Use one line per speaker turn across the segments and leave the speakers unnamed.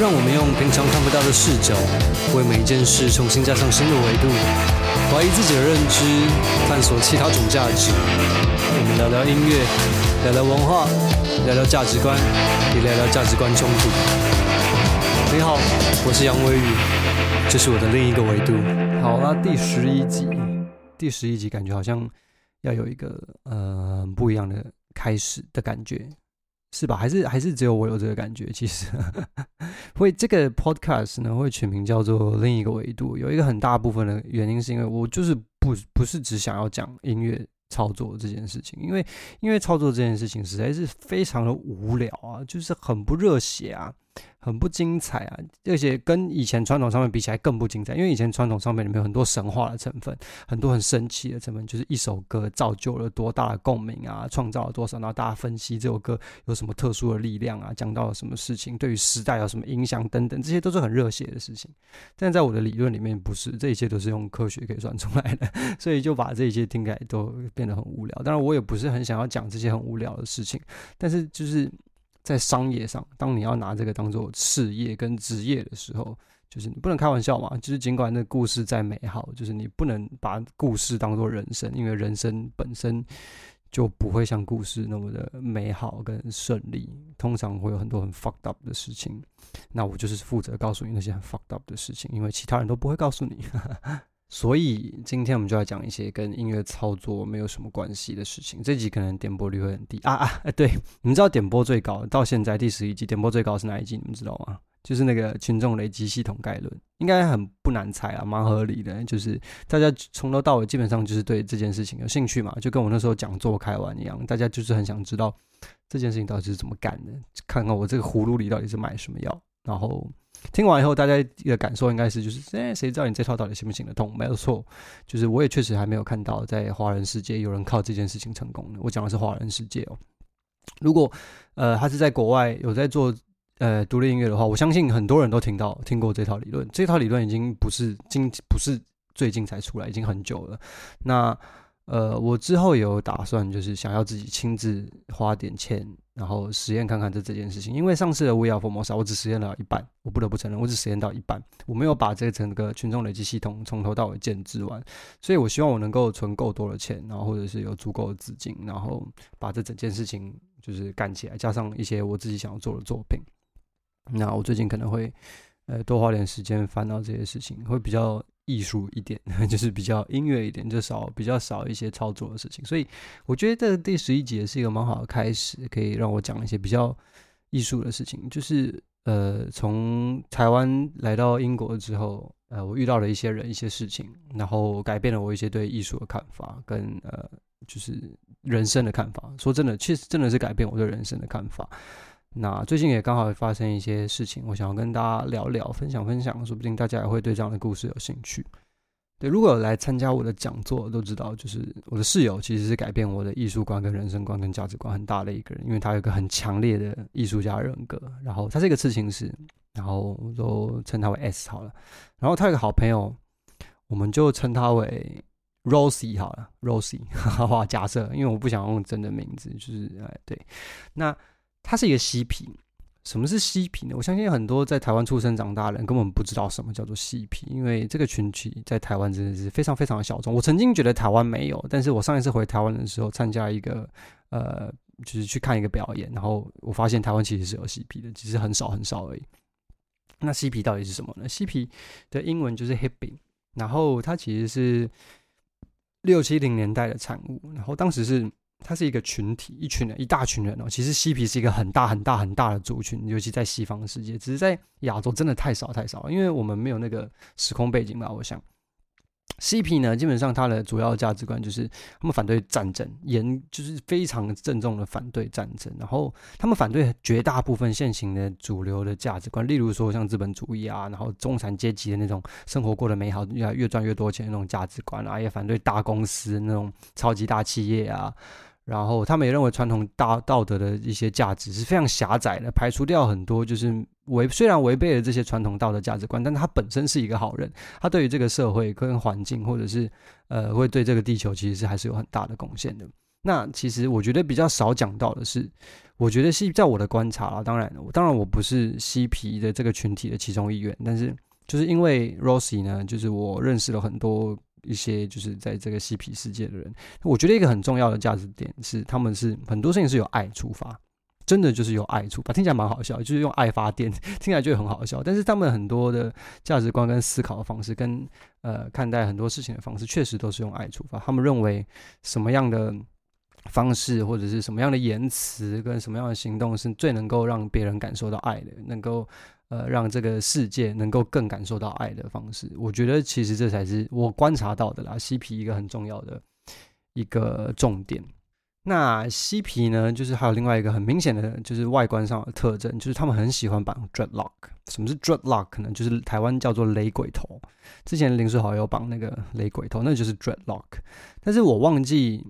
让我们用平常看不到的视角，为每一件事重新加上新的维度，怀疑自己的认知，探索其他种价值。我们聊聊音乐，聊聊文化，聊聊价值观，也聊聊价值观冲突。你好，我是杨威宇，这是我的另一个维度。好啦，第十一集，第十一集感觉好像要有一个呃不一样的开始的感觉。是吧？还是还是只有我有这个感觉？其实会这个 podcast 呢，会取名叫做另一个维度。有一个很大部分的原因，是因为我就是不不是只想要讲音乐操作这件事情，因为音乐操作这件事情实在是非常的无聊啊，就是很不热血啊。很不精彩啊，而且跟以前传统唱片比起来更不精彩，因为以前传统唱片里面有很多神话的成分，很多很神奇的成分，就是一首歌造就了多大的共鸣啊，创造了多少，然后大家分析这首歌有什么特殊的力量啊，讲到了什么事情，对于时代有什么影响等等，这些都是很热血的事情。但在我的理论里面，不是，这一切都是用科学可以算出来的，所以就把这一切听起来都变得很无聊。当然，我也不是很想要讲这些很无聊的事情，但是就是。在商业上，当你要拿这个当做事业跟职业的时候，就是你不能开玩笑嘛。就是尽管那故事再美好，就是你不能把故事当做人生，因为人生本身就不会像故事那么的美好跟顺利，通常会有很多很 fucked up 的事情。那我就是负责告诉你那些很 fucked up 的事情，因为其他人都不会告诉你。所以今天我们就来讲一些跟音乐操作没有什么关系的事情。这集可能点播率会很低啊啊！对，你们知道点播最高到现在第十一集点播最高是哪一集？你们知道吗？就是那个群众累积系统概论，应该很不难猜啊，蛮合理的。就是大家从头到尾基本上就是对这件事情有兴趣嘛，就跟我那时候讲座开完一样，大家就是很想知道这件事情到底是怎么干的，看看我这个葫芦里到底是买什么药，然后。听完以后，大家的感受应该是，就是，哎，谁知道你这套到底行不行得通？没有错，就是我也确实还没有看到在华人世界有人靠这件事情成功。我讲的是华人世界哦。如果呃他是在国外有在做呃独立音乐的话，我相信很多人都听到听过这套理论。这套理论已经不是今不是最近才出来，已经很久了。那呃，我之后有打算，就是想要自己亲自花点钱。然后实验看看这这件事情，因为上次的 We Are Formosa 我只实验了一半，我不得不承认，我只实验到一半，我没有把这整个群众累积系统从头到尾建置完，所以我希望我能够存够多的钱，然后或者是有足够的资金，然后把这整件事情就是干起来，加上一些我自己想要做的作品。那我最近可能会呃多花点时间翻到这些事情，会比较。艺术一点，就是比较音乐一点，就少比较少一些操作的事情，所以我觉得这第十一集也是一个蛮好的开始，可以让我讲一些比较艺术的事情。就是呃，从台湾来到英国之后，呃，我遇到了一些人、一些事情，然后改变了我一些对艺术的看法，跟呃，就是人生的看法。说真的，确实真的是改变我对人生的看法。那最近也刚好发生一些事情，我想要跟大家聊聊，分享分享，说不定大家也会对这样的故事有兴趣。对，如果有来参加我的讲座，都知道，就是我的室友其实是改变我的艺术观、跟人生观、跟价值观很大的一个人，因为他有一个很强烈的艺术家人格，然后他是一个刺青师，然后我都称他为 S 好了，然后他有个好朋友，我们就称他为 Rosie 好了，Rosie，哈哈，假设，因为我不想用真的名字，就是哎，对，那。它是一个嬉皮，什么是嬉皮呢？我相信很多在台湾出生长大的人根本不知道什么叫做嬉皮，因为这个群体在台湾真的是非常非常的小众。我曾经觉得台湾没有，但是我上一次回台湾的时候参加一个呃，就是去看一个表演，然后我发现台湾其实是有嬉皮的，只是很少很少而已。那嬉皮到底是什么呢？嬉皮的英文就是 hippie，然后它其实是六七零年代的产物，然后当时是。它是一个群体，一群人，一大群人哦。其实嬉皮是一个很大很大很大的族群，尤其在西方的世界，只是在亚洲真的太少太少，因为我们没有那个时空背景吧。我想，嬉皮呢，基本上它的主要价值观就是他们反对战争，严就是非常郑重的反对战争，然后他们反对绝大部分现行的主流的价值观，例如说像资本主义啊，然后中产阶级的那种生活过得美好，越越赚越多钱那种价值观啊，也反对大公司那种超级大企业啊。然后他们也认为传统大道德的一些价值是非常狭窄的，排除掉很多就是违虽然违背了这些传统道德价值观，但他本身是一个好人，他对于这个社会跟环境或者是呃会对这个地球其实是还是有很大的贡献的。那其实我觉得比较少讲到的是，我觉得是在我的观察啦，当然，当然我不是嬉皮的这个群体的其中一员，但是就是因为 Roxy 呢，就是我认识了很多一些就是在这个嬉皮世界的人，我觉得一个很重要的价值点是，他们是很多事情是由爱出发。真的就是由爱出发，听起来蛮好笑，就是用爱发电，听起来就很好笑。但是他们很多的价值观跟思考的方式，跟呃看待很多事情的方式，确实都是用爱出发。他们认为什么样的方式，或者是什么样的言辞，跟什么样的行动，是最能够让别人感受到爱的，能够呃让这个世界能够更感受到爱的方式。我觉得其实这才是我观察到的啦，嬉皮一个很重要的一个重点。那嬉皮呢，就是还有另外一个很明显的，就是外观上的特征，就是他们很喜欢绑 dreadlock。什么是 dreadlock 呢？就是台湾叫做雷鬼头。之前林书豪有绑那个雷鬼头，那就是 dreadlock。但是我忘记。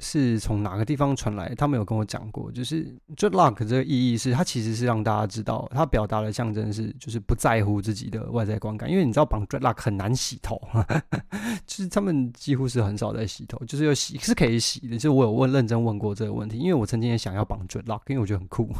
是从哪个地方传来？他们有跟我讲过，就是 dreadlock 这个意义是，它其实是让大家知道，它表达的象征是，就是不在乎自己的外在观感。因为你知道绑 dreadlock 很难洗头，就是他们几乎是很少在洗头，就是有洗是可以洗的。就我有问认真问过这个问题，因为我曾经也想要绑 dreadlock，因为我觉得很酷，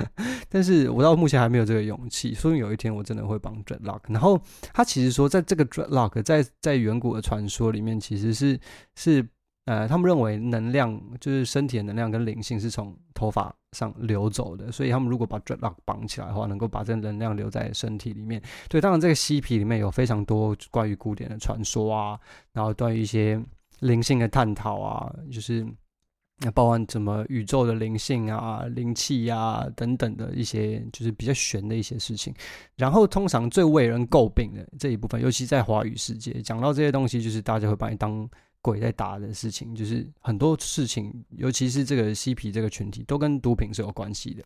但是我到目前还没有这个勇气。说不定有一天我真的会绑 dreadlock。然后他其实说，在这个 dreadlock 在在远古的传说里面，其实是是。呃，他们认为能量就是身体的能量跟灵性是从头发上流走的，所以他们如果把 dreadlock 绑起来的话，能够把这能量留在身体里面。对，当然这个嬉皮里面有非常多关于古典的传说啊，然后关于一些灵性的探讨啊，就是包含什么宇宙的灵性啊、灵气啊等等的一些，就是比较玄的一些事情。然后通常最为人诟病的这一部分，尤其在华语世界，讲到这些东西，就是大家会把你当。鬼在打的事情，就是很多事情，尤其是这个嬉皮这个群体，都跟毒品是有关系的。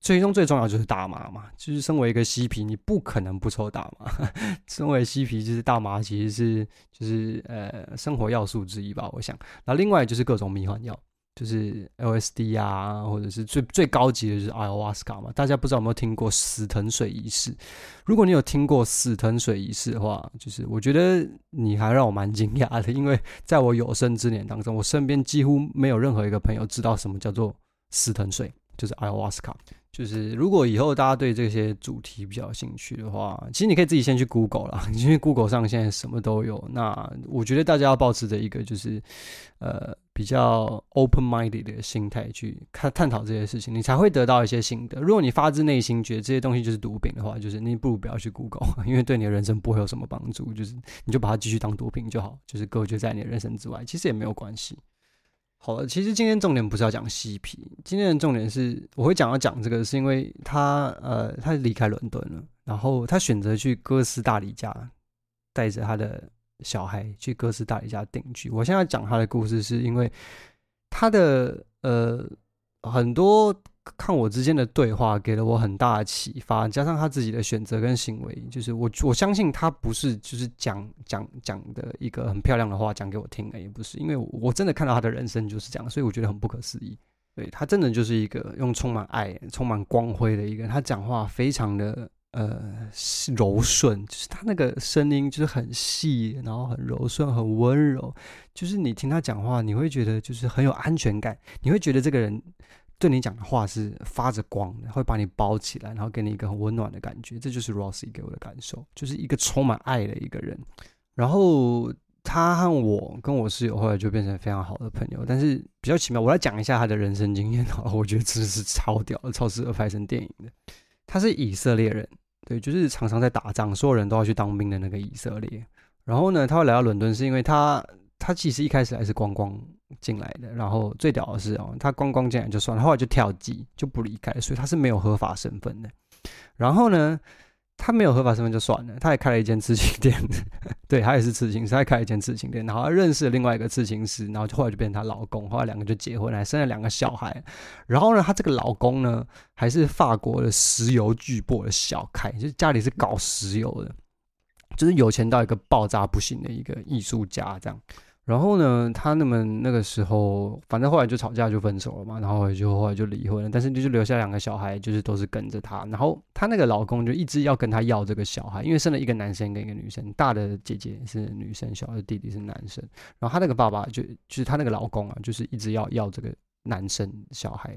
最终最重要就是大麻嘛，就是身为一个嬉皮，你不可能不抽大麻。身为嬉皮，就是大麻其实是就是呃生活要素之一吧，我想。那另外就是各种迷幻药。就是 LSD 啊，或者是最最高级的就是 Ayahuasca 嘛。大家不知道有没有听过死藤水仪式？如果你有听过死藤水仪式的话，就是我觉得你还让我蛮惊讶的，因为在我有生之年当中，我身边几乎没有任何一个朋友知道什么叫做死藤水，就是 Ayahuasca。就是如果以后大家对这些主题比较有兴趣的话，其实你可以自己先去 Google 啦，因为 Google 上现在什么都有。那我觉得大家要保持着一个就是呃比较 open-minded 的心态去看探讨这些事情，你才会得到一些心得。如果你发自内心觉得这些东西就是毒品的话，就是你不如不要去 Google，因为对你的人生不会有什么帮助。就是你就把它继续当毒品就好，就是隔绝在你的人生之外，其实也没有关系。好了，其实今天重点不是要讲嬉皮，今天的重点是我会讲要讲这个，是因为他呃，他离开伦敦了，然后他选择去哥斯大黎加，带着他的小孩去哥斯大黎加定居。我现在讲他的故事，是因为他的呃很多。看我之间的对话，给了我很大的启发。加上他自己的选择跟行为，就是我我相信他不是就是讲讲讲的一个很漂亮的话讲给我听的，也不是，因为我真的看到他的人生就是这样，所以我觉得很不可思议。对，他真的就是一个用充满爱、充满光辉的一个人。他讲话非常的呃柔顺，就是他那个声音就是很细，然后很柔顺、很温柔，就是你听他讲话，你会觉得就是很有安全感，你会觉得这个人。对你讲的话是发着光的，会把你包起来，然后给你一个很温暖的感觉。这就是 Roxy 给我的感受，就是一个充满爱的一个人。然后他和我跟我室友后来就变成非常好的朋友。但是比较奇妙，我来讲一下他的人生经验。我觉得真的是超屌，超适合拍成电影的。他是以色列人，对，就是常常在打仗，所有人都要去当兵的那个以色列。然后呢，他会来到伦敦，是因为他他其实一开始还是观光。进来的，然后最屌的是哦，他光光进来就算了，后来就跳机就不离开，所以他是没有合法身份的。然后呢，他没有合法身份就算了，他也开了一间刺青店，对，他也是刺青师，他开了一间刺青店，然后他认识了另外一个刺青师，然后就后来就变成他老公，后来两个就结婚了，还生了两个小孩。然后呢，他这个老公呢，还是法国的石油巨擘的小开，就是家里是搞石油的，就是有钱到一个爆炸不行的一个艺术家这样。然后呢，他们那个时候，反正后来就吵架就分手了嘛，然后就后来就离婚了。但是就是留下两个小孩，就是都是跟着他。然后她那个老公就一直要跟她要这个小孩，因为生了一个男生跟一个女生，大的姐姐是女生，小的弟弟是男生。然后她那个爸爸就就是她那个老公啊，就是一直要要这个男生小孩。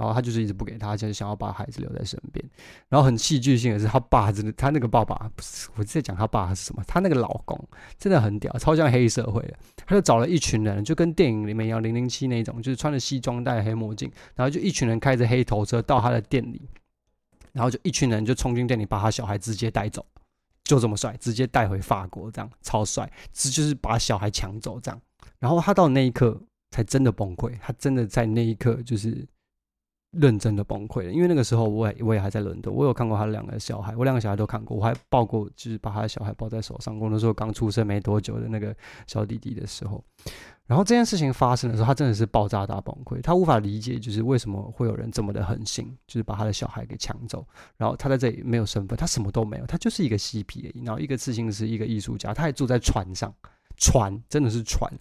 然后他就是一直不给他，就是想要把孩子留在身边。然后很戏剧性的是，他爸真的，他那个爸爸不是我在讲他爸是什么？他那个老公真的很屌，超像黑社会的。他就找了一群人，就跟电影里面一样，零零七那种，就是穿着西装、戴黑墨镜，然后就一群人开着黑头车到他的店里，然后就一群人就冲进店里，把他小孩直接带走，就这么帅，直接带回法国，这样超帅，这就是把小孩抢走这样。然后他到那一刻才真的崩溃，他真的在那一刻就是。认真的崩溃了，因为那个时候我也我也还在伦敦，我有看过他的两个小孩，我两个小孩都看过，我还抱过，就是把他的小孩抱在手上过。那时候刚出生没多久的那个小弟弟的时候，然后这件事情发生的时候，他真的是爆炸大崩溃，他无法理解就是为什么会有人这么的狠心，就是把他的小孩给抢走，然后他在这里没有身份，他什么都没有，他就是一个嬉皮而已，然后一个刺青师，一个艺术家，他还住在船上，船真的是船。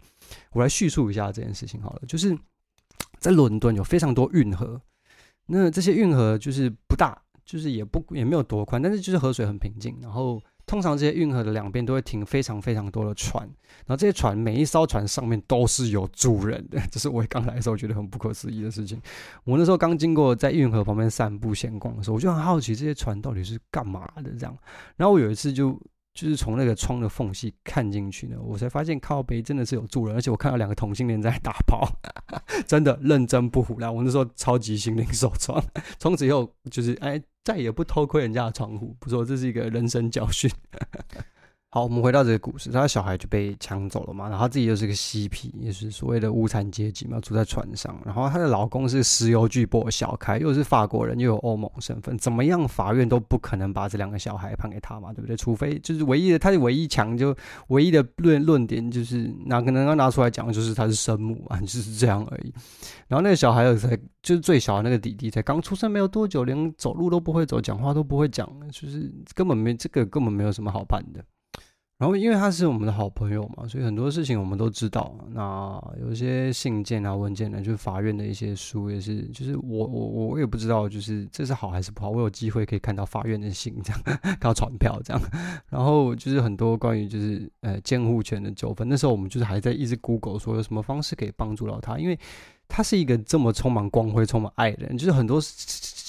我来叙述一下这件事情好了，就是在伦敦有非常多运河。那这些运河就是不大，就是也不也没有多宽，但是就是河水很平静。然后通常这些运河的两边都会停非常非常多的船，然后这些船每一艘船上面都是有住人的，这是我刚来的时候觉得很不可思议的事情。我那时候刚经过在运河旁边散步闲逛的时候，我就很好奇这些船到底是干嘛的这样。然后我有一次就。就是从那个窗的缝隙看进去呢，我才发现靠背真的是有住人，而且我看到两个同性恋在打炮，真的认真不糊。然后。我那时候超级心灵受创，从此以后就是哎，再也不偷窥人家的窗户，不说这是一个人生教训。好，我们回到这个故事，他的小孩就被抢走了嘛，然后他自己又是个嬉皮，也是所谓的无产阶级嘛，住在船上。然后她的老公是石油巨擘小开，又是法国人，又有欧盟身份，怎么样法院都不可能把这两个小孩判给他嘛，对不对？除非就是唯一的，他的唯一强就唯一的论论点就是哪个能够拿出来讲，就是他是生母嘛，就是这样而已。然后那个小孩有才就是最小的那个弟弟，才刚出生没有多久，连走路都不会走，讲话都不会讲，就是根本没这个根本没有什么好判的。然后，因为他是我们的好朋友嘛，所以很多事情我们都知道。那有一些信件啊、文件呢，就是法院的一些书也是，就是我我我也不知道，就是这是好还是不好。我有机会可以看到法院的信，这样看到传票这样。然后就是很多关于就是呃监护权的纠纷，那时候我们就是还在一直 Google 说有什么方式可以帮助到他，因为。他是一个这么充满光辉、充满爱的人，就是很多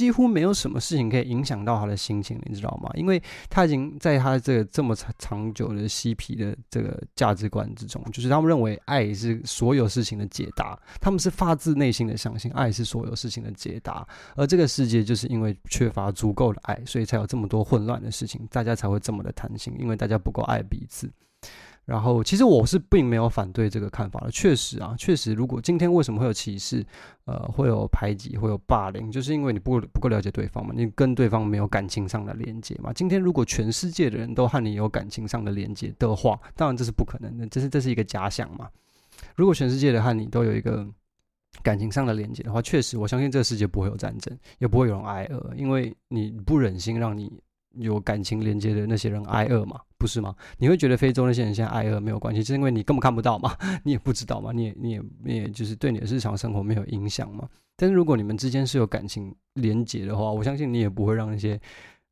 几乎没有什么事情可以影响到他的心情，你知道吗？因为他已经在他这个这么长长久的嬉皮的这个价值观之中，就是他们认为爱是所有事情的解答，他们是发自内心的相信爱是所有事情的解答，而这个世界就是因为缺乏足够的爱，所以才有这么多混乱的事情，大家才会这么的贪心，因为大家不够爱彼此。然后，其实我是并没有反对这个看法的。确实啊，确实，如果今天为什么会有歧视，呃，会有排挤，会有霸凌，就是因为你不不够了解对方嘛，你跟对方没有感情上的连接嘛。今天如果全世界的人都和你有感情上的连接的话，当然这是不可能的，这是这是一个假想嘛。如果全世界的和你都有一个感情上的连接的话，确实，我相信这个世界不会有战争，也不会有人挨饿，因为你不忍心让你。有感情连接的那些人挨饿嘛，不是吗？你会觉得非洲那些人现在挨饿没有关系，是因为你根本看不到嘛，你也不知道嘛，你也你也你也就是对你的日常生活没有影响嘛。但是如果你们之间是有感情连结的话，我相信你也不会让那些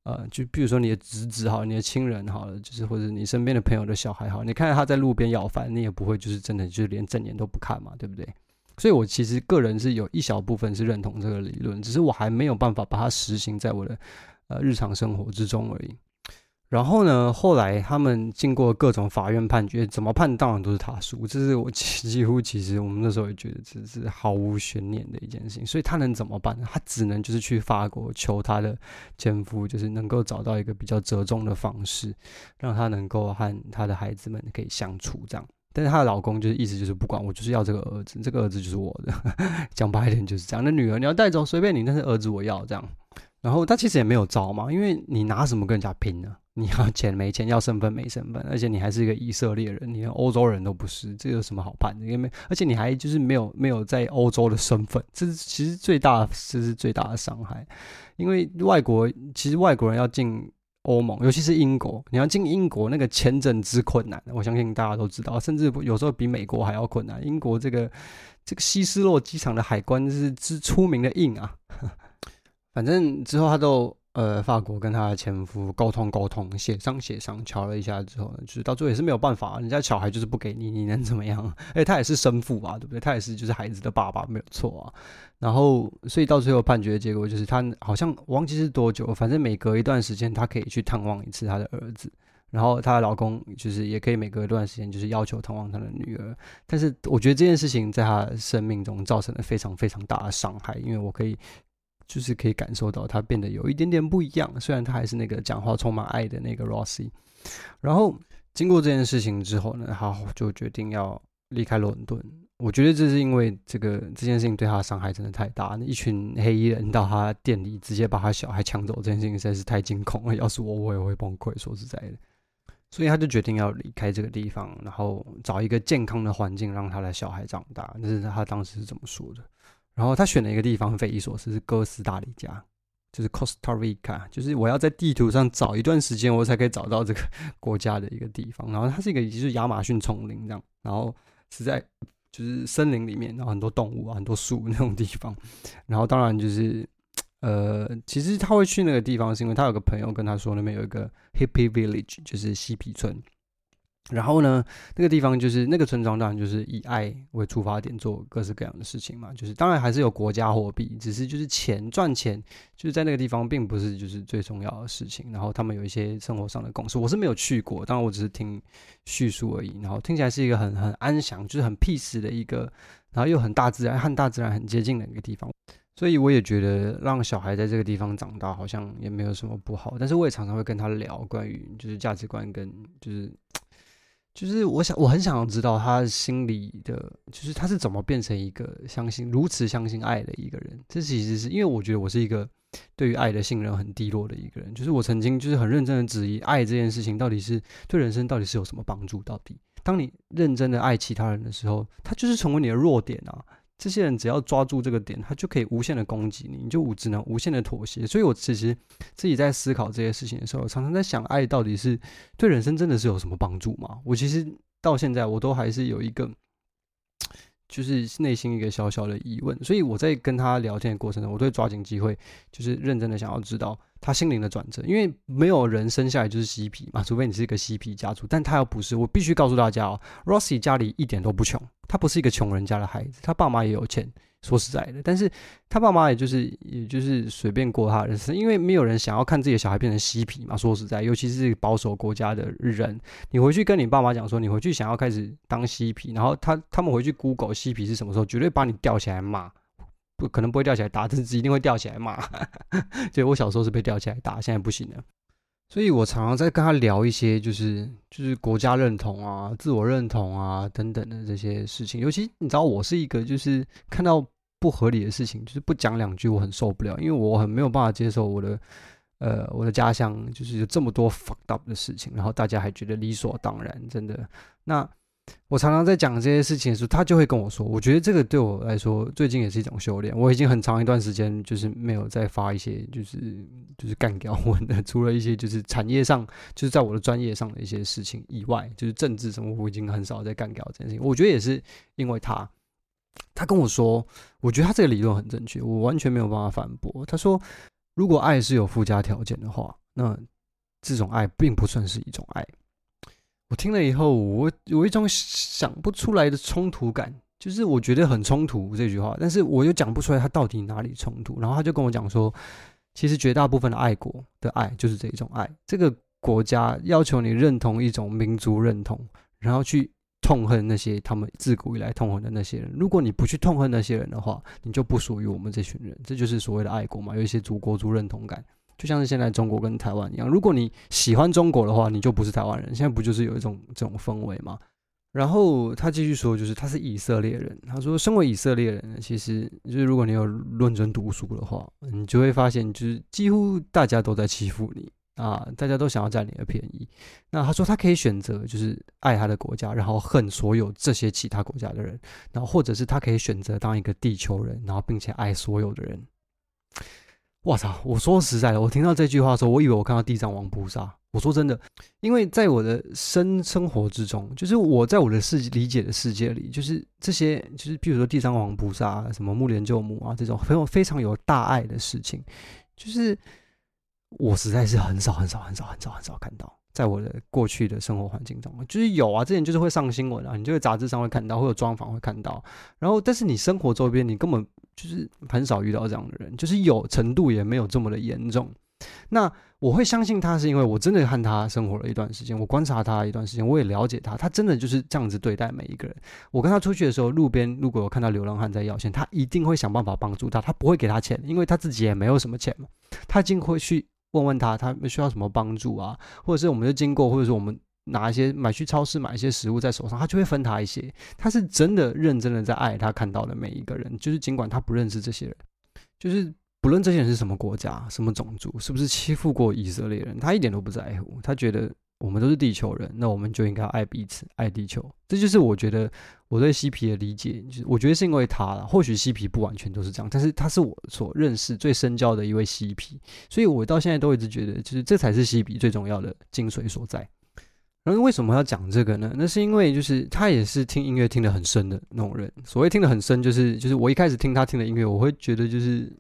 呃，就比如说你的侄子好，你的亲人好了，就是或者你身边的朋友的小孩好，你看到他在路边要饭，你也不会就是真的就是连正眼都不看嘛，对不对？所以我其实个人是有一小部分是认同这个理论，只是我还没有办法把它实行在我的。呃，日常生活之中而已。然后呢，后来他们经过各种法院判决，怎么判当然都是他输。这是我 几乎其实我们那时候也觉得这是毫无悬念的一件事情。所以他能怎么办呢？他只能就是去法国求他的前夫，就是能够找到一个比较折中的方式，让他能够和他的孩子们可以相处这样。但是她的老公就是意思就是不管我，就是要这个儿子，这个儿子就是我的。讲白一点就是这样。那女儿你要带走随便你，但是儿子我要这样。然后他其实也没有招嘛，因为你拿什么跟人家拼呢？你要钱没钱，要身份没身份，而且你还是一个以色列人，你连欧洲人都不是，这有什么好判的？因为而且你还就是没有没有在欧洲的身份，这是其实最大，这是最大的伤害。因为外国其实外国人要进欧盟，尤其是英国，你要进英国那个签证之困难，我相信大家都知道，甚至有时候比美国还要困难。英国这个这个希斯洛机场的海关是之出名的硬啊，反正之后他都。呃，法国跟他的前夫沟通沟通，协商协商，瞧了一下之后呢，就是到最后也是没有办法，人家小孩就是不给你，你能怎么样？哎，他也是生父啊，对不对？他也是就是孩子的爸爸，没有错啊。然后，所以到最后判决的结果就是，他好像忘记是多久，反正每隔一段时间，他可以去探望一次他的儿子。然后，她的老公就是也可以每隔一段时间，就是要求探望他的女儿。但是，我觉得这件事情在他生命中造成了非常非常大的伤害，因为我可以。就是可以感受到他变得有一点点不一样，虽然他还是那个讲话充满爱的那个 Rossi。然后经过这件事情之后呢，他就决定要离开伦敦。我觉得这是因为这个这件事情对他的伤害真的太大，那一群黑衣人到他店里直接把他小孩抢走，这件事情实在是太惊恐了。要是我，我也会崩溃。说实在的，所以他就决定要离开这个地方，然后找一个健康的环境让他的小孩长大。那是他当时是怎么说的。然后他选了一个地方，匪夷所思，是哥斯达黎加，就是 Costa Rica，就是我要在地图上找一段时间，我才可以找到这个国家的一个地方。然后它是一个就是亚马逊丛林这样，然后是在就是森林里面，然后很多动物啊，很多树那种地方。然后当然就是呃，其实他会去那个地方，是因为他有个朋友跟他说，那边有一个 Hippie Village，就是嬉皮村。然后呢，那个地方就是那个村庄，当然就是以爱为出发点做各式各样的事情嘛。就是当然还是有国家货币，只是就是钱赚钱，就是在那个地方并不是就是最重要的事情。然后他们有一些生活上的共识，我是没有去过，当然我只是听叙述而已。然后听起来是一个很很安详，就是很 peace 的一个，然后又很大自然和大自然很接近的一个地方。所以我也觉得让小孩在这个地方长大好像也没有什么不好。但是我也常常会跟他聊关于就是价值观跟就是。就是我想，我很想要知道他心里的，就是他是怎么变成一个相信如此相信爱的一个人。这其实是因为我觉得我是一个对于爱的信任很低落的一个人。就是我曾经就是很认真的质疑爱这件事情到底是对人生到底是有什么帮助？到底当你认真的爱其他人的时候，他就是成为你的弱点啊。这些人只要抓住这个点，他就可以无限的攻击你，你就只能无限的妥协。所以我其实自己在思考这些事情的时候，常常在想，爱到底是对人生真的是有什么帮助吗？我其实到现在我都还是有一个，就是内心一个小小的疑问。所以我在跟他聊天的过程中，我都会抓紧机会，就是认真的想要知道他心灵的转折。因为没有人生下来就是嬉皮嘛，除非你是一个嬉皮家族，但他又不是。我必须告诉大家哦，Rossi 家里一点都不穷。他不是一个穷人家的孩子，他爸妈也有钱，说实在的，但是他爸妈也就是也就是随便过他的人生，因为没有人想要看自己的小孩变成嬉皮嘛。说实在，尤其是保守国家的人，你回去跟你爸妈讲说，你回去想要开始当嬉皮，然后他他们回去 Google 嬉皮是什么时候，绝对把你吊起来骂，不可能不会吊起来打，但是一定会吊起来骂。所以我小时候是被吊起来打，现在不行了。所以我常常在跟他聊一些，就是就是国家认同啊、自我认同啊等等的这些事情。尤其你知道，我是一个就是看到不合理的事情，就是不讲两句我很受不了，因为我很没有办法接受我的呃我的家乡就是有这么多 fucked up 的事情，然后大家还觉得理所当然，真的那。我常常在讲这些事情的时候，他就会跟我说：“我觉得这个对我来说，最近也是一种修炼。我已经很长一段时间就是没有再发一些就是就是干掉文的，除了一些就是产业上，就是在我的专业上的一些事情以外，就是政治什么，我已经很少在干掉这件事情。我觉得也是因为他，他跟我说，我觉得他这个理论很正确，我完全没有办法反驳。他说，如果爱是有附加条件的话，那这种爱并不算是一种爱。”我听了以后，我有一种想不出来的冲突感，就是我觉得很冲突这句话，但是我又讲不出来它到底哪里冲突。然后他就跟我讲说，其实绝大部分的爱国的爱就是这一种爱，这个国家要求你认同一种民族认同，然后去痛恨那些他们自古以来痛恨的那些人。如果你不去痛恨那些人的话，你就不属于我们这群人。这就是所谓的爱国嘛，有一些祖国族认同感。就像是现在中国跟台湾一样，如果你喜欢中国的话，你就不是台湾人。现在不就是有一种这种氛围吗？然后他继续说，就是他是以色列人。他说，身为以色列人，其实就是如果你有认真读书的话，你就会发现，就是几乎大家都在欺负你啊，大家都想要占你的便宜。那他说，他可以选择就是爱他的国家，然后恨所有这些其他国家的人，然后或者是他可以选择当一个地球人，然后并且爱所有的人。我操！我说实在的，我听到这句话的时候，我以为我看到地藏王菩萨。我说真的，因为在我的生生活之中，就是我在我的世理解的世界里，就是这些，就是比如说地藏王菩萨，什么木莲救母啊，这种非常非常有大爱的事情，就是我实在是很少很少很少很少很少看到，在我的过去的生活环境中，就是有啊，之前就是会上新闻啊，你就会杂志上会看到，会有专访会看到，然后但是你生活周边，你根本就是很少遇到这样的人，就是有程度也没有这么的严重。那我会相信他，是因为我真的和他生活了一段时间，我观察他一段时间，我也了解他，他真的就是这样子对待每一个人。我跟他出去的时候，路边如果有看到流浪汉在要钱，他一定会想办法帮助他，他不会给他钱，因为他自己也没有什么钱嘛。他一定会去问问他，他需要什么帮助啊，或者是我们就经过，或者是我们拿一些买去超市买一些食物在手上，他就会分他一些。他是真的认真的在爱他看到的每一个人，就是尽管他不认识这些人，就是。不论这些人是什么国家、什么种族，是不是欺负过以色列人，他一点都不在乎。他觉得我们都是地球人，那我们就应该爱彼此、爱地球。这就是我觉得我对西皮的理解。就是我觉得是因为他了，或许西皮不完全都是这样，但是他是我所认识最深交的一位西皮，所以我到现在都一直觉得，就是这才是西皮最重要的精髓所在。然后为什么要讲这个呢？那是因为就是他也是听音乐听得很深的那种人。所谓听得很深，就是就是我一开始听他听的音乐，我会觉得就是。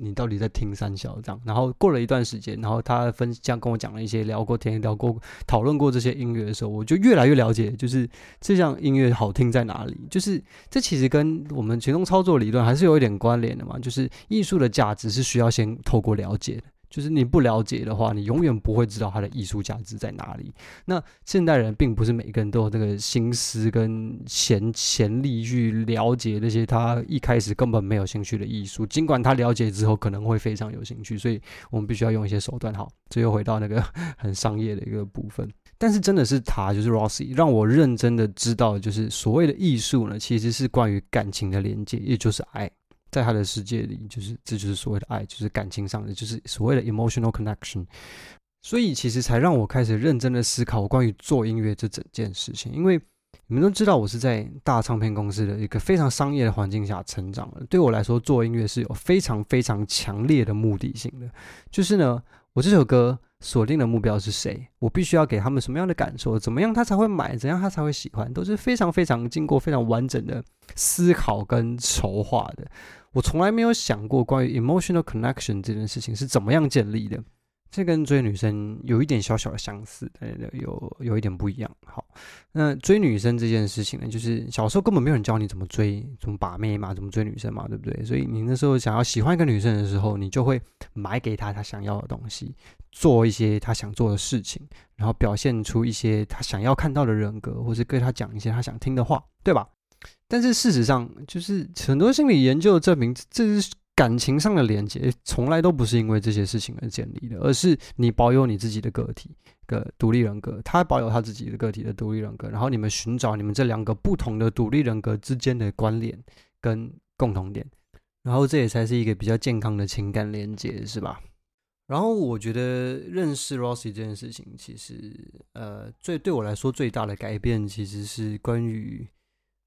你到底在听三小这样？然后过了一段时间，然后他分享跟我讲了一些聊过天、聊过讨论过这些音乐的时候，我就越来越了解，就是这项音乐好听在哪里。就是这其实跟我们群众操作理论还是有一点关联的嘛。就是艺术的价值是需要先透过了解的。就是你不了解的话，你永远不会知道它的艺术价值在哪里。那现代人并不是每个人都有这个心思跟潜潜力去了解那些他一开始根本没有兴趣的艺术，尽管他了解之后可能会非常有兴趣。所以我们必须要用一些手段。好，这又回到那个 很商业的一个部分。但是真的是他，就是 Rossi，让我认真的知道，就是所谓的艺术呢，其实是关于感情的连接，也就是爱。在他的世界里，就是这就是所谓的爱，就是感情上的，就是所谓的 emotional connection。所以其实才让我开始认真的思考关于做音乐这整件事情。因为你们都知道，我是在大唱片公司的一个非常商业的环境下成长的。对我来说，做音乐是有非常非常强烈的目的性的。就是呢，我这首歌锁定的目标是谁？我必须要给他们什么样的感受？怎么样他才会买？怎样他才会喜欢？都是非常非常经过非常完整的思考跟筹划的。我从来没有想过关于 emotional connection 这件事情是怎么样建立的，这跟追女生有一点小小的相似，有有一点不一样。好，那追女生这件事情呢，就是小时候根本没有人教你怎么追，怎么把妹嘛，怎么追女生嘛，对不对？所以你那时候想要喜欢一个女生的时候，你就会买给她她想要的东西，做一些她想做的事情，然后表现出一些她想要看到的人格，或是跟她讲一些她想听的话，对吧？但是事实上，就是很多心理研究证明，这是感情上的连接，从来都不是因为这些事情而建立的，而是你保有你自己的个体个独立人格，他保有他自己的个体的独立人格，然后你们寻找你们这两个不同的独立人格之间的关联跟共同点，然后这也才是一个比较健康的情感连接，是吧？然后我觉得认识 Rossi 这件事情，其实呃，最对我来说最大的改变，其实是关于。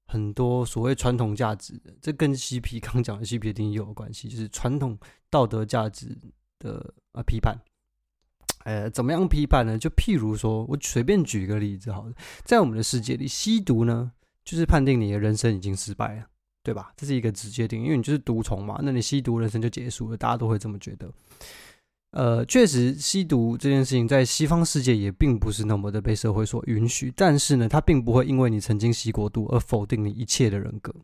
很多所谓传统价值的，这跟嬉皮刚讲的嬉皮的定义有关系，就是传统道德价值的啊批判。呃，怎么样批判呢？就譬如说，我随便举一个例子，好了，在我们的世界里，吸毒呢，就是判定你的人生已经失败了，对吧？这是一个直接定义，因为你就是毒虫嘛，那你吸毒，人生就结束了，大家都会这么觉得。呃，确实，吸毒这件事情在西方世界也并不是那么的被社会所允许。但是呢，它并不会因为你曾经吸过毒而否定你一切的人格。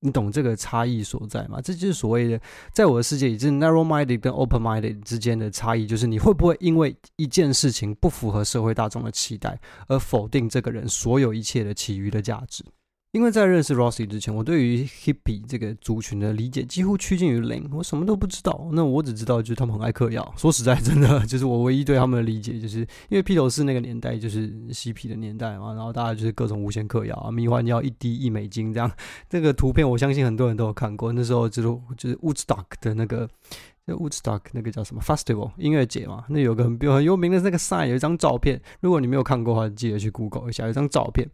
你懂这个差异所在吗？这就是所谓的，在我的世界里，就是 narrow-minded 跟 open-minded 之间的差异，就是你会不会因为一件事情不符合社会大众的期待而否定这个人所有一切的其余的价值。因为在认识 Rossi 之前，我对于 Hippie 这个族群的理解几乎趋近于零，我什么都不知道。那我只知道就是他们很爱嗑药。说实在，真的 就是我唯一对他们的理解，就是因为披头士那个年代就是嬉皮的年代嘛，然后大家就是各种无限嗑药啊，迷幻药一滴一美金这样。这个图片我相信很多人都有看过。那时候就是就是 Woodstock 的那个，就 Woodstock 那个叫什么 Festival 音乐节嘛，那有个很很有名的那个 sign，有一张照片。如果你没有看过的话，记得去 Google 一下，有一张照片。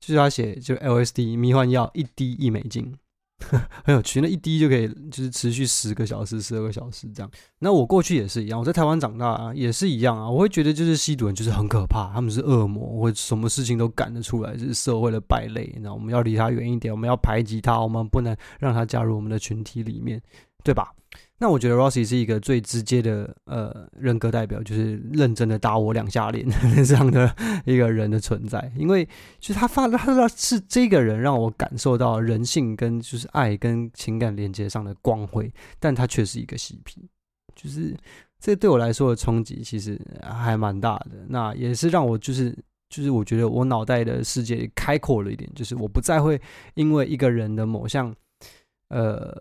就是他写，就 LSD 迷幻药一滴一美金，很有趣，那一滴就可以就是持续十个小时、十二个小时这样。那我过去也是一样，我在台湾长大啊，也是一样啊。我会觉得就是吸毒人就是很可怕，他们是恶魔，会什么事情都干得出来，是社会的败类。那我们要离他远一点，我们要排挤他，我们不能让他加入我们的群体里面，对吧？那我觉得 Rossi 是一个最直接的呃人格代表，就是认真的打我两下脸 这样的一个人的存在。因为就是他发他他是这个人让我感受到人性跟就是爱跟情感连接上的光辉，但他却是一个嬉皮，就是这对我来说的冲击其实还蛮大的。那也是让我就是就是我觉得我脑袋的世界开阔了一点，就是我不再会因为一个人的某项呃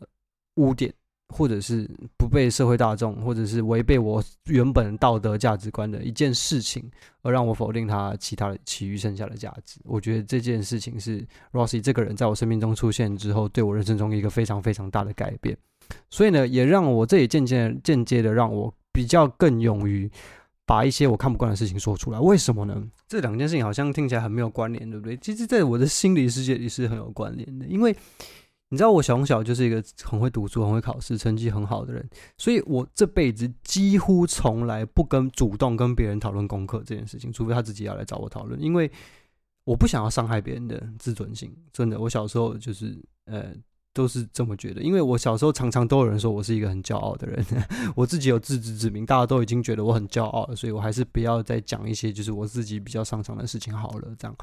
污点。或者是不被社会大众，或者是违背我原本道德价值观的一件事情，而让我否定他其他的其余剩下的价值。我觉得这件事情是 Rossi 这个人在我生命中出现之后，对我人生中一个非常非常大的改变。所以呢，也让我这也渐渐间接的让我比较更勇于把一些我看不惯的事情说出来。为什么呢？这两件事情好像听起来很没有关联，对不对？其实，在我的心理世界里是很有关联的，因为。你知道我从小就是一个很会读书、很会考试、成绩很好的人，所以我这辈子几乎从来不跟主动跟别人讨论功课这件事情，除非他自己要来找我讨论，因为我不想要伤害别人的自尊心。真的，我小时候就是呃都是这么觉得，因为我小时候常常都有人说我是一个很骄傲的人，我自己有自知之明，大家都已经觉得我很骄傲了，所以我还是不要再讲一些就是我自己比较擅长的事情好了。这样，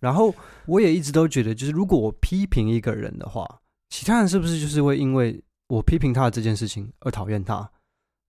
然后我也一直都觉得，就是如果我批评一个人的话。其他人是不是就是会因为我批评他的这件事情而讨厌他？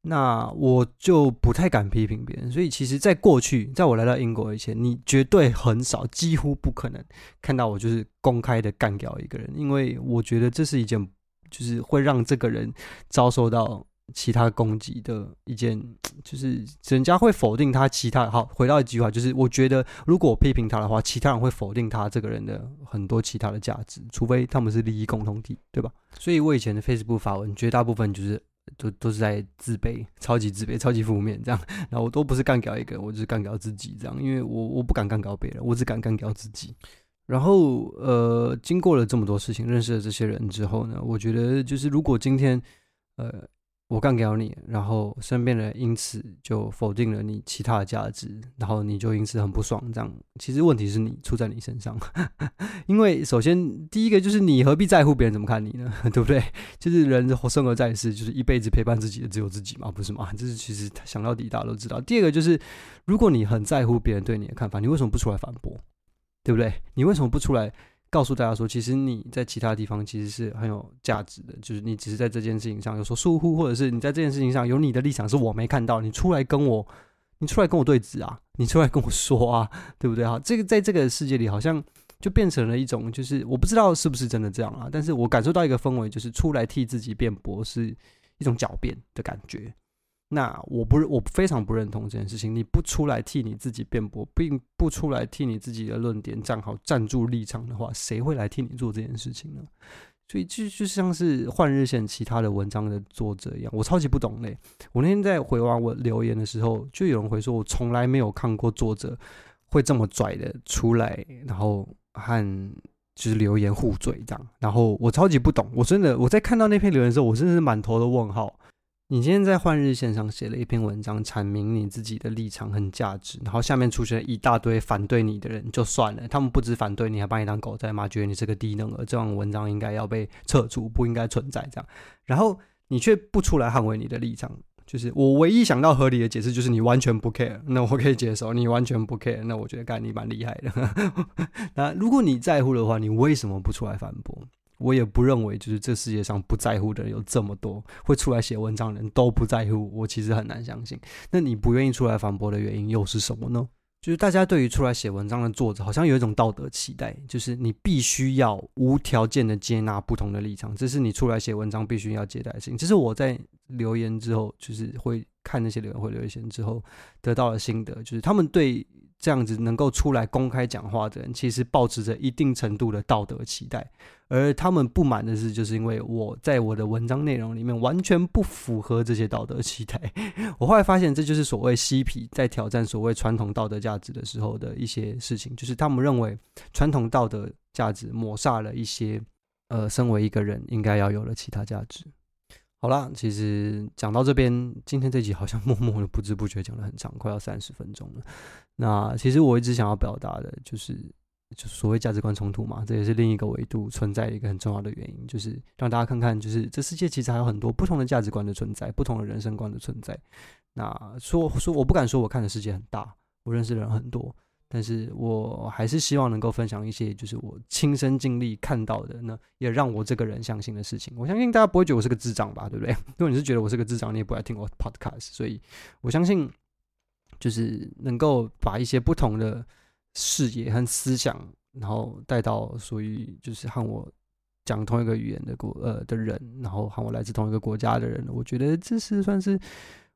那我就不太敢批评别人。所以，其实，在过去，在我来到英国以前，你绝对很少，几乎不可能看到我就是公开的干掉一个人，因为我觉得这是一件，就是会让这个人遭受到。其他攻击的一件，就是人家会否定他。其他好，回到一句话，就是我觉得，如果我批评他的话，其他人会否定他这个人的很多其他的价值，除非他们是利益共同体，对吧？所以我以前的 Facebook 发文，绝大部分就是都都是在自卑，超级自卑，超级负面这样。然后我都不是干掉一个，我就是干掉自己这样，因为我我不敢干掉别人，我只敢干掉自己。然后呃，经过了这么多事情，认识了这些人之后呢，我觉得就是如果今天呃。我干掉你，然后身边人因此就否定了你其他的价值，然后你就因此很不爽。这样其实问题是你出在你身上，因为首先第一个就是你何必在乎别人怎么看你呢？对不对？就是人生而在世，就是一辈子陪伴自己的只有自己嘛，不是吗？这是其实想到底大家都知道。第二个就是，如果你很在乎别人对你的看法，你为什么不出来反驳？对不对？你为什么不出来？告诉大家说，其实你在其他地方其实是很有价值的，就是你只是在这件事情上有所疏忽，或者是你在这件事情上有你的立场是我没看到，你出来跟我，你出来跟我对峙啊，你出来跟我说啊，对不对？哈，这个在这个世界里好像就变成了一种，就是我不知道是不是真的这样啊，但是我感受到一个氛围，就是出来替自己辩驳是一种狡辩的感觉。那我不，我非常不认同这件事情。你不出来替你自己辩驳，并不出来替你自己的论点站好、站住立场的话，谁会来替你做这件事情呢？所以就就像是换日线其他的文章的作者一样，我超级不懂嘞。我那天在回完我留言的时候，就有人回说，我从来没有看过作者会这么拽的出来，然后和就是留言互怼这样。然后我超级不懂，我真的我在看到那篇留言的时候，我真的是满头的问号。你今天在换日线上写了一篇文章，阐明你自己的立场和价值，然后下面出现一大堆反对你的人，就算了，他们不止反对你，还把你当狗在骂，觉得你是个低能儿，这种文章应该要被撤除，不应该存在这样。然后你却不出来捍卫你的立场，就是我唯一想到合理的解释，就是你完全不 care，那我可以接受。你完全不 care，那我觉得干你蛮厉害的。那如果你在乎的话，你为什么不出来反驳？我也不认为，就是这世界上不在乎的人有这么多，会出来写文章的人都不在乎。我其实很难相信。那你不愿意出来反驳的原因又是什么呢？就是大家对于出来写文章的作者，好像有一种道德期待，就是你必须要无条件的接纳不同的立场，这是你出来写文章必须要接待的事情。这是我在留言之后，就是会看那些留言会留言之后得到的心得，就是他们对。这样子能够出来公开讲话的人，其实抱持着一定程度的道德期待，而他们不满的是，就是因为我在我的文章内容里面完全不符合这些道德期待。我后来发现，这就是所谓嬉皮在挑战所谓传统道德价值的时候的一些事情，就是他们认为传统道德价值抹杀了一些呃，身为一个人应该要有的其他价值。好啦，其实讲到这边，今天这集好像 默默的不知不觉讲了很长，快要三十分钟了。那其实我一直想要表达的就是，就所谓价值观冲突嘛，这也是另一个维度存在的一个很重要的原因，就是让大家看看，就是这世界其实还有很多不同的价值观的存在，不同的人生观的存在。那说说，我不敢说我看的世界很大，我认识的人很多。但是我还是希望能够分享一些，就是我亲身经历看到的，那也让我这个人相信的事情。我相信大家不会觉得我是个智障吧，对不对？如果你是觉得我是个智障，你也不来听我 podcast。所以我相信，就是能够把一些不同的视野和思想，然后带到属于就是和我讲同一个语言的国呃的人，然后和我来自同一个国家的人，我觉得这是算是。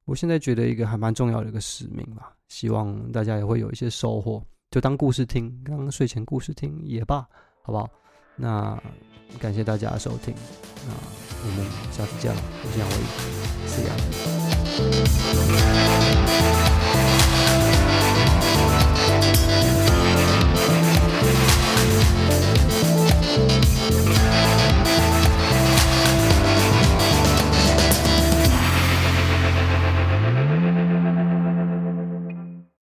我现在觉得一个还蛮重要的一个使命吧，希望大家也会有一些收获，就当故事听，刚刚睡前故事听也罢，好不好？那感谢大家的收听，那我们下次见了，我是杨威，See you.